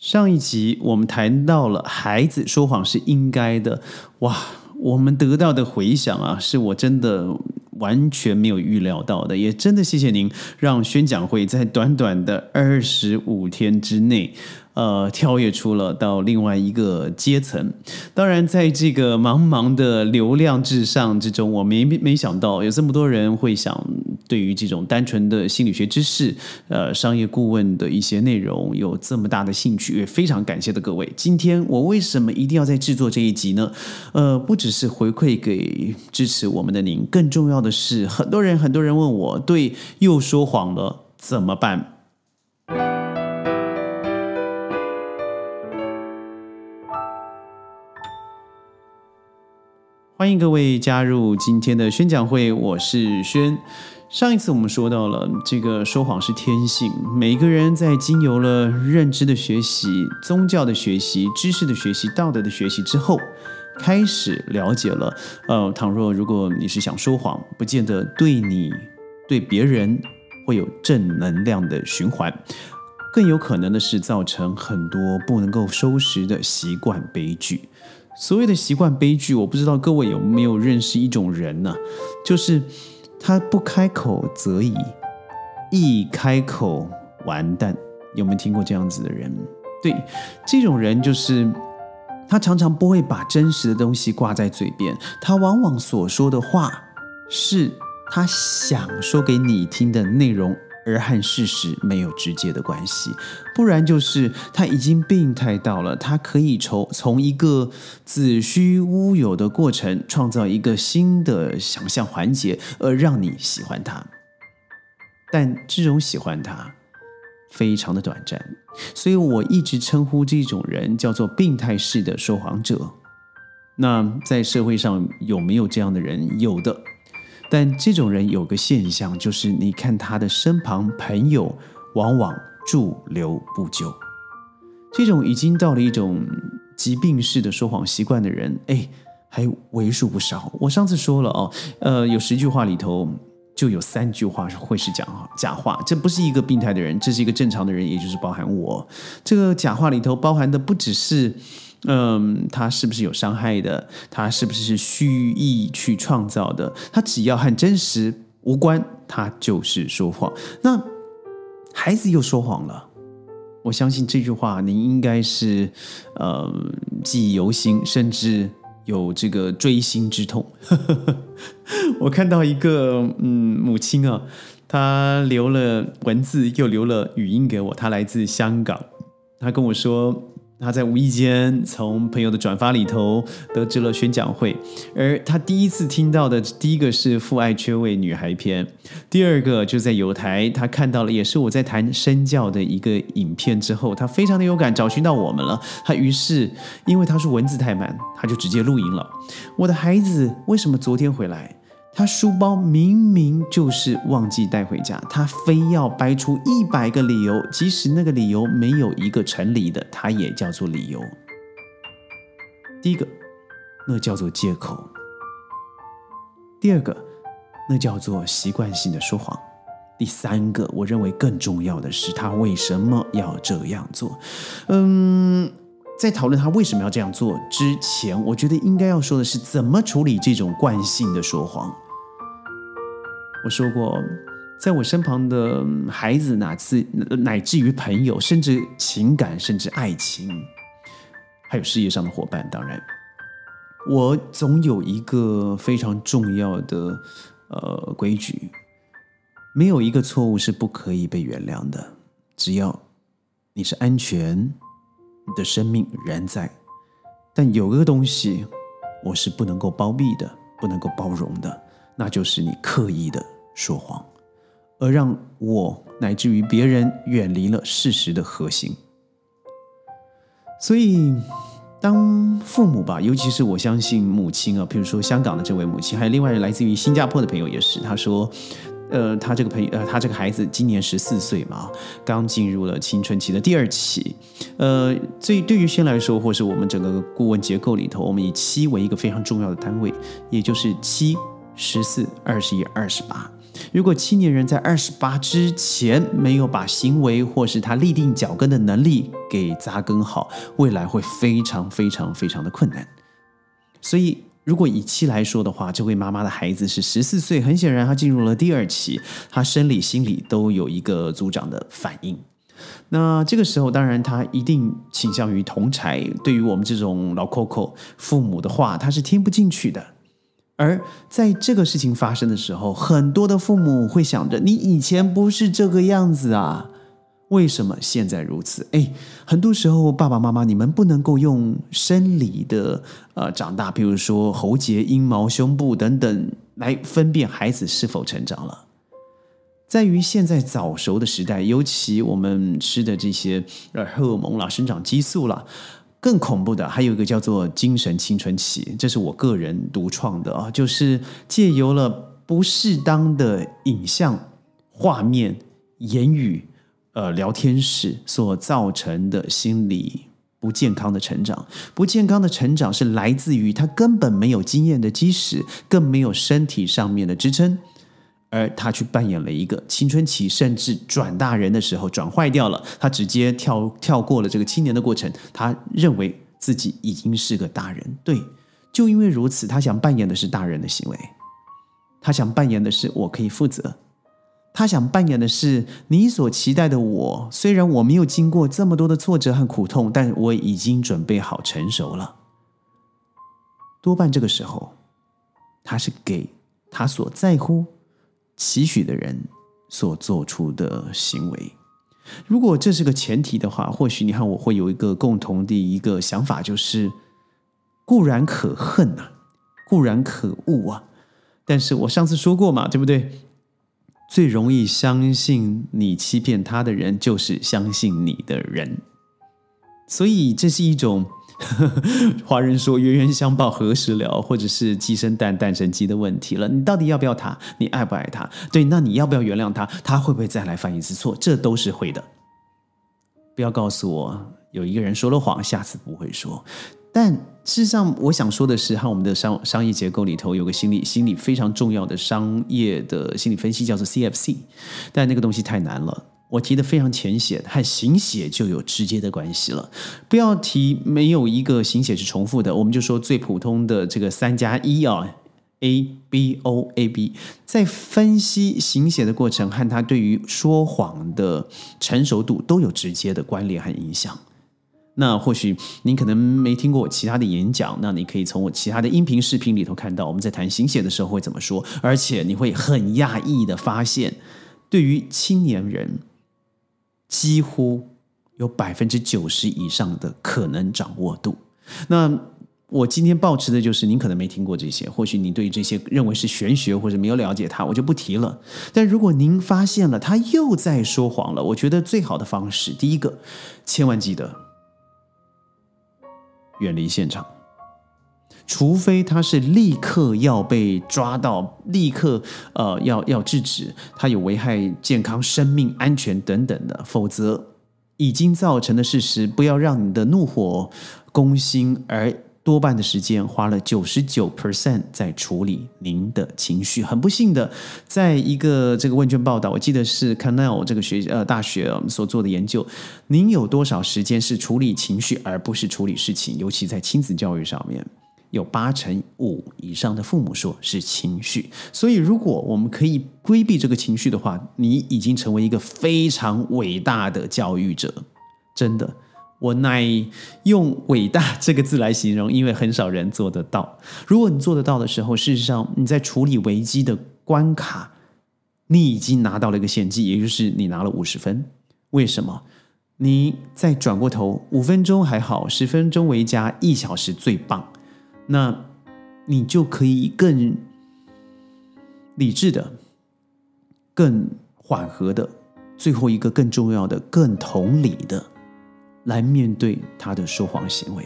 上一集我们谈到了孩子说谎是应该的，哇，我们得到的回响啊，是我真的完全没有预料到的，也真的谢谢您，让宣讲会在短短的二十五天之内。呃，跳跃出了到另外一个阶层。当然，在这个茫茫的流量至上之中，我没没想到有这么多人会想对于这种单纯的心理学知识、呃，商业顾问的一些内容有这么大的兴趣，也非常感谢的各位。今天我为什么一定要在制作这一集呢？呃，不只是回馈给支持我们的您，更重要的是，很多人很多人问我，对，又说谎了怎么办？欢迎各位加入今天的宣讲会，我是轩。上一次我们说到了这个说谎是天性，每一个人在经由了认知的学习、宗教的学习、知识的学习、道德的学习之后，开始了解了。呃，倘若如果你是想说谎，不见得对你、对别人会有正能量的循环，更有可能的是造成很多不能够收拾的习惯悲剧。所谓的习惯悲剧，我不知道各位有没有认识一种人呢？就是他不开口则已，一开口完蛋。有没有听过这样子的人？对，这种人就是他常常不会把真实的东西挂在嘴边，他往往所说的话是他想说给你听的内容。而和事实没有直接的关系，不然就是他已经病态到了，他可以从从一个子虚乌有的过程，创造一个新的想象环节，而让你喜欢他。但这种喜欢他非常的短暂，所以我一直称呼这种人叫做病态式的说谎者。那在社会上有没有这样的人？有的。但这种人有个现象，就是你看他的身旁朋友往往驻留不久。这种已经到了一种疾病式的说谎习惯的人，哎，还为数不少。我上次说了哦，呃，有十句话里头就有三句话是会是假假话。这不是一个病态的人，这是一个正常的人，也就是包含我。这个假话里头包含的不只是。嗯，他是不是有伤害的？他是不是是蓄意去创造的？他只要和真实无关，他就是说谎。那孩子又说谎了，我相信这句话您应该是呃记忆犹新，甚至有这个锥心之痛。我看到一个嗯母亲啊，她留了文字又留了语音给我，她来自香港，她跟我说。他在无意间从朋友的转发里头得知了宣讲会，而他第一次听到的第一个是父爱缺位女孩篇，第二个就在有台他看到了也是我在谈身教的一个影片之后，他非常的有感，找寻到我们了。他于是因为他说文字太满，他就直接录音了。我的孩子为什么昨天回来？他书包明明就是忘记带回家，他非要掰出一百个理由，即使那个理由没有一个成立的，他也叫做理由。第一个，那叫做借口；第二个，那叫做习惯性的说谎；第三个，我认为更重要的是，他为什么要这样做？嗯。在讨论他为什么要这样做之前，我觉得应该要说的是怎么处理这种惯性的说谎。我说过，在我身旁的孩子，哪次乃至于朋友，甚至情感，甚至爱情，还有事业上的伙伴，当然，我总有一个非常重要的呃规矩：没有一个错误是不可以被原谅的，只要你是安全。的生命仍在，但有个东西我是不能够包庇的，不能够包容的，那就是你刻意的说谎，而让我乃至于别人远离了事实的核心。所以，当父母吧，尤其是我相信母亲啊，譬如说香港的这位母亲，还有另外来自于新加坡的朋友也是，他说。呃，他这个朋友，呃，他这个孩子今年十四岁嘛，刚进入了青春期的第二期。呃，所以对于先来说，或是我们整个顾问结构里头，我们以七为一个非常重要的单位，也就是七、十四、二十一、二十八。如果青年人在二十八之前没有把行为或是他立定脚跟的能力给扎根好，未来会非常非常非常的困难。所以，如果以期来说的话，这位妈妈的孩子是十四岁，很显然他进入了第二期，他生理、心理都有一个组长的反应。那这个时候，当然他一定倾向于同柴。对于我们这种老 Coco 父母的话，他是听不进去的。而在这个事情发生的时候，很多的父母会想着：你以前不是这个样子啊，为什么现在如此？哎，很多时候爸爸妈妈，你们不能够用生理的呃长大，比如说喉结、阴毛、胸部等等，来分辨孩子是否成长了。在于现在早熟的时代，尤其我们吃的这些呃荷尔蒙啦、生长激素啦，更恐怖的还有一个叫做精神青春期，这是我个人独创的啊，就是借由了不适当的影像、画面、言语、呃聊天室所造成的心理不健康的成长。不健康的成长是来自于他根本没有经验的基石，更没有身体上面的支撑。而他去扮演了一个青春期，甚至转大人的时候转坏掉了。他直接跳跳过了这个青年的过程，他认为自己已经是个大人。对，就因为如此，他想扮演的是大人的行为，他想扮演的是我可以负责，他想扮演的是你所期待的我。虽然我没有经过这么多的挫折和苦痛，但我已经准备好成熟了。多半这个时候，他是给他所在乎。期许的人所做出的行为，如果这是个前提的话，或许你和我会有一个共同的一个想法，就是固然可恨呐，固然可恶啊，但是我上次说过嘛，对不对？最容易相信你欺骗他的人，就是相信你的人，所以这是一种。华人说“冤冤相报何时了”，或者是“鸡生蛋，蛋生鸡”的问题了。你到底要不要他？你爱不爱他？对，那你要不要原谅他？他会不会再来犯一次错？这都是会的。不要告诉我有一个人说了谎，下次不会说。但事实上，我想说的是，和我们的商商业结构里头有个心理心理非常重要的商业的心理分析，叫做 CFC。但那个东西太难了。我提的非常浅显，和行写就有直接的关系了。不要提没有一个行写是重复的，我们就说最普通的这个三加一啊，A B O A B，在分析行写的过程和他对于说谎的成熟度都有直接的关联和影响。那或许您可能没听过我其他的演讲，那你可以从我其他的音频视频里头看到我们在谈行写的时候会怎么说，而且你会很讶异的发现，对于青年人。几乎有百分之九十以上的可能掌握度。那我今天保持的就是，您可能没听过这些，或许你对这些认为是玄学或者没有了解它，我就不提了。但如果您发现了他又在说谎了，我觉得最好的方式，第一个，千万记得远离现场。除非他是立刻要被抓到，立刻呃要要制止，他有危害健康、生命安全等等的，否则已经造成的事实，不要让你的怒火攻心，而多半的时间花了九十九 percent 在处理您的情绪。很不幸的，在一个这个问卷报道，我记得是 Canal 这个学呃大学所做的研究，您有多少时间是处理情绪，而不是处理事情，尤其在亲子教育上面。有八成五以上的父母说是情绪，所以如果我们可以规避这个情绪的话，你已经成为一个非常伟大的教育者。真的，我乃用“伟大”这个字来形容，因为很少人做得到。如果你做得到的时候，事实上你在处理危机的关卡，你已经拿到了一个献祭，也就是你拿了五十分。为什么？你再转过头，五分钟还好，十分钟为佳，一小时最棒。那，你就可以更理智的、更缓和的，最后一个更重要的、更同理的，来面对他的说谎行为。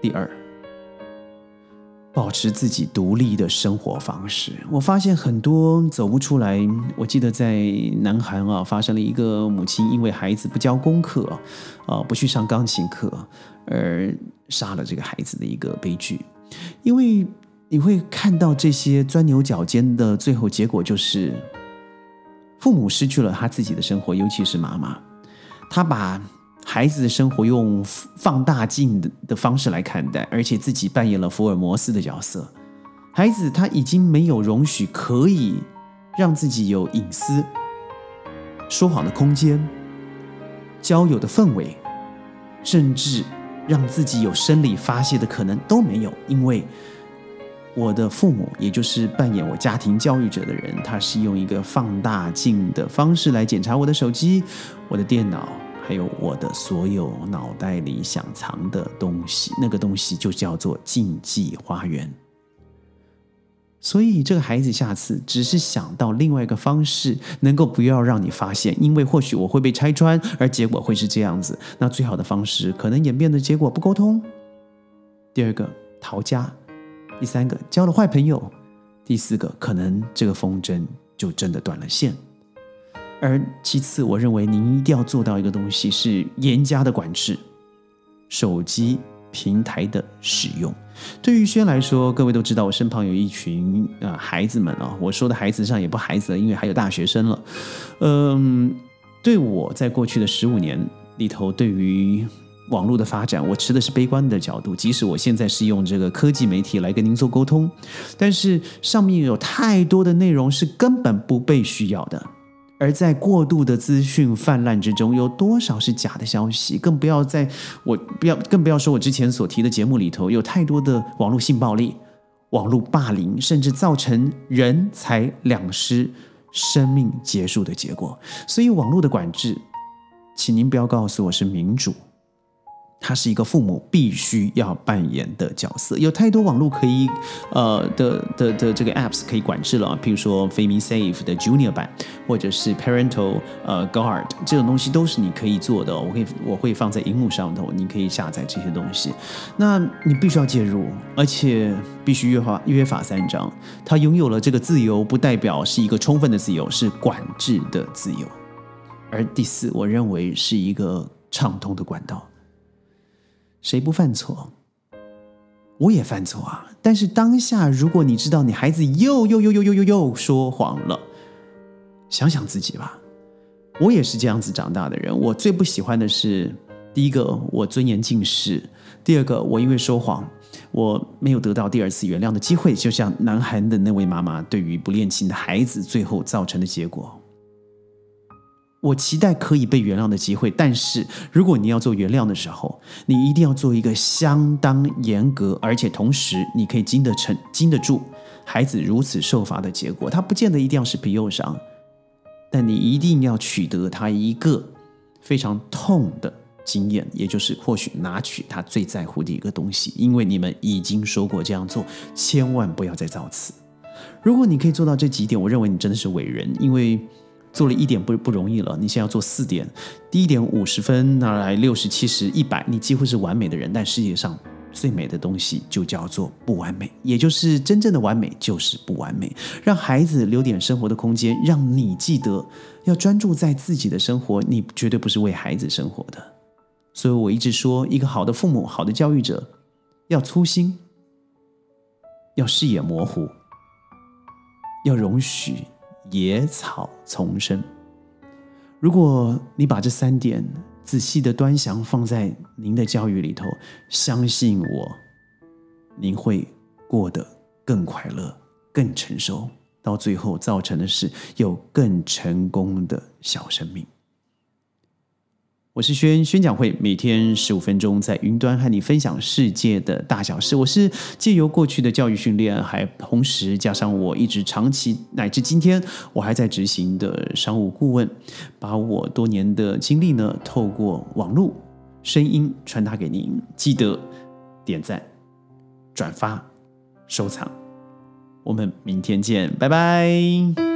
第二，保持自己独立的生活方式。我发现很多走不出来。我记得在南韩啊，发生了一个母亲因为孩子不交功课，啊，不去上钢琴课，而。杀了这个孩子的一个悲剧，因为你会看到这些钻牛角尖的最后结果，就是父母失去了他自己的生活，尤其是妈妈，他把孩子的生活用放大镜的的方式来看待，而且自己扮演了福尔摩斯的角色。孩子他已经没有容许可以让自己有隐私、说谎的空间、交友的氛围，甚至让自己有生理发泄的可能都没有，因为。我的父母，也就是扮演我家庭教育者的人，他是用一个放大镜的方式来检查我的手机、我的电脑，还有我的所有脑袋里想藏的东西。那个东西就叫做禁忌花园。所以，这个孩子下次只是想到另外一个方式，能够不要让你发现，因为或许我会被拆穿，而结果会是这样子。那最好的方式，可能演变的结果不沟通。第二个，逃家。第三个交了坏朋友，第四个可能这个风筝就真的断了线。而其次，我认为您一定要做到一个东西是严加的管制手机平台的使用。对于轩来说，各位都知道我身旁有一群啊孩子们啊，我说的孩子上也不孩子了，因为还有大学生了。嗯，对我在过去的十五年里头，对于网络的发展，我持的是悲观的角度。即使我现在是用这个科技媒体来跟您做沟通，但是上面有太多的内容是根本不被需要的。而在过度的资讯泛滥之中，有多少是假的消息？更不要在我不要更不要说我之前所提的节目里头，有太多的网络性暴力、网络霸凌，甚至造成人财两失、生命结束的结果。所以，网络的管制，请您不要告诉我是民主。他是一个父母必须要扮演的角色，有太多网络可以，呃的的的这个 apps 可以管制了，譬如说 Family Safe 的 Junior 版，或者是 Parental 呃 Guard 这种东西都是你可以做的，我可以我会放在荧幕上头，你可以下载这些东西。那你必须要介入，而且必须约法约法三章。他拥有了这个自由，不代表是一个充分的自由，是管制的自由。而第四，我认为是一个畅通的管道。谁不犯错？我也犯错啊！但是当下，如果你知道你孩子又又又又又又又说谎了，想想自己吧。我也是这样子长大的人。我最不喜欢的是，第一个我尊严尽失；第二个我因为说谎，我没有得到第二次原谅的机会。就像南韩的那位妈妈对于不恋情的孩子最后造成的结果。我期待可以被原谅的机会，但是如果你要做原谅的时候，你一定要做一个相当严格，而且同时你可以经得成、经得住孩子如此受罚的结果。他不见得一定要是皮肉伤，但你一定要取得他一个非常痛的经验，也就是或许拿取他最在乎的一个东西。因为你们已经说过这样做，千万不要再造次。如果你可以做到这几点，我认为你真的是伟人，因为。做了一点不不容易了，你现在要做四点，第一点五十分，拿来六十七十一百，你几乎是完美的人。但世界上最美的东西就叫做不完美，也就是真正的完美就是不完美。让孩子留点生活的空间，让你记得要专注在自己的生活，你绝对不是为孩子生活的。所以我一直说，一个好的父母、好的教育者，要粗心，要视野模糊，要容许。野草丛生。如果你把这三点仔细的端详放在您的教育里头，相信我，您会过得更快乐、更成熟，到最后造成的是有更成功的小生命。我是轩宣讲会，每天十五分钟在云端和你分享世界的大小事。我是借由过去的教育训练，还同时加上我一直长期乃至今天我还在执行的商务顾问，把我多年的经历呢，透过网络声音传达给您。记得点赞、转发、收藏。我们明天见，拜拜。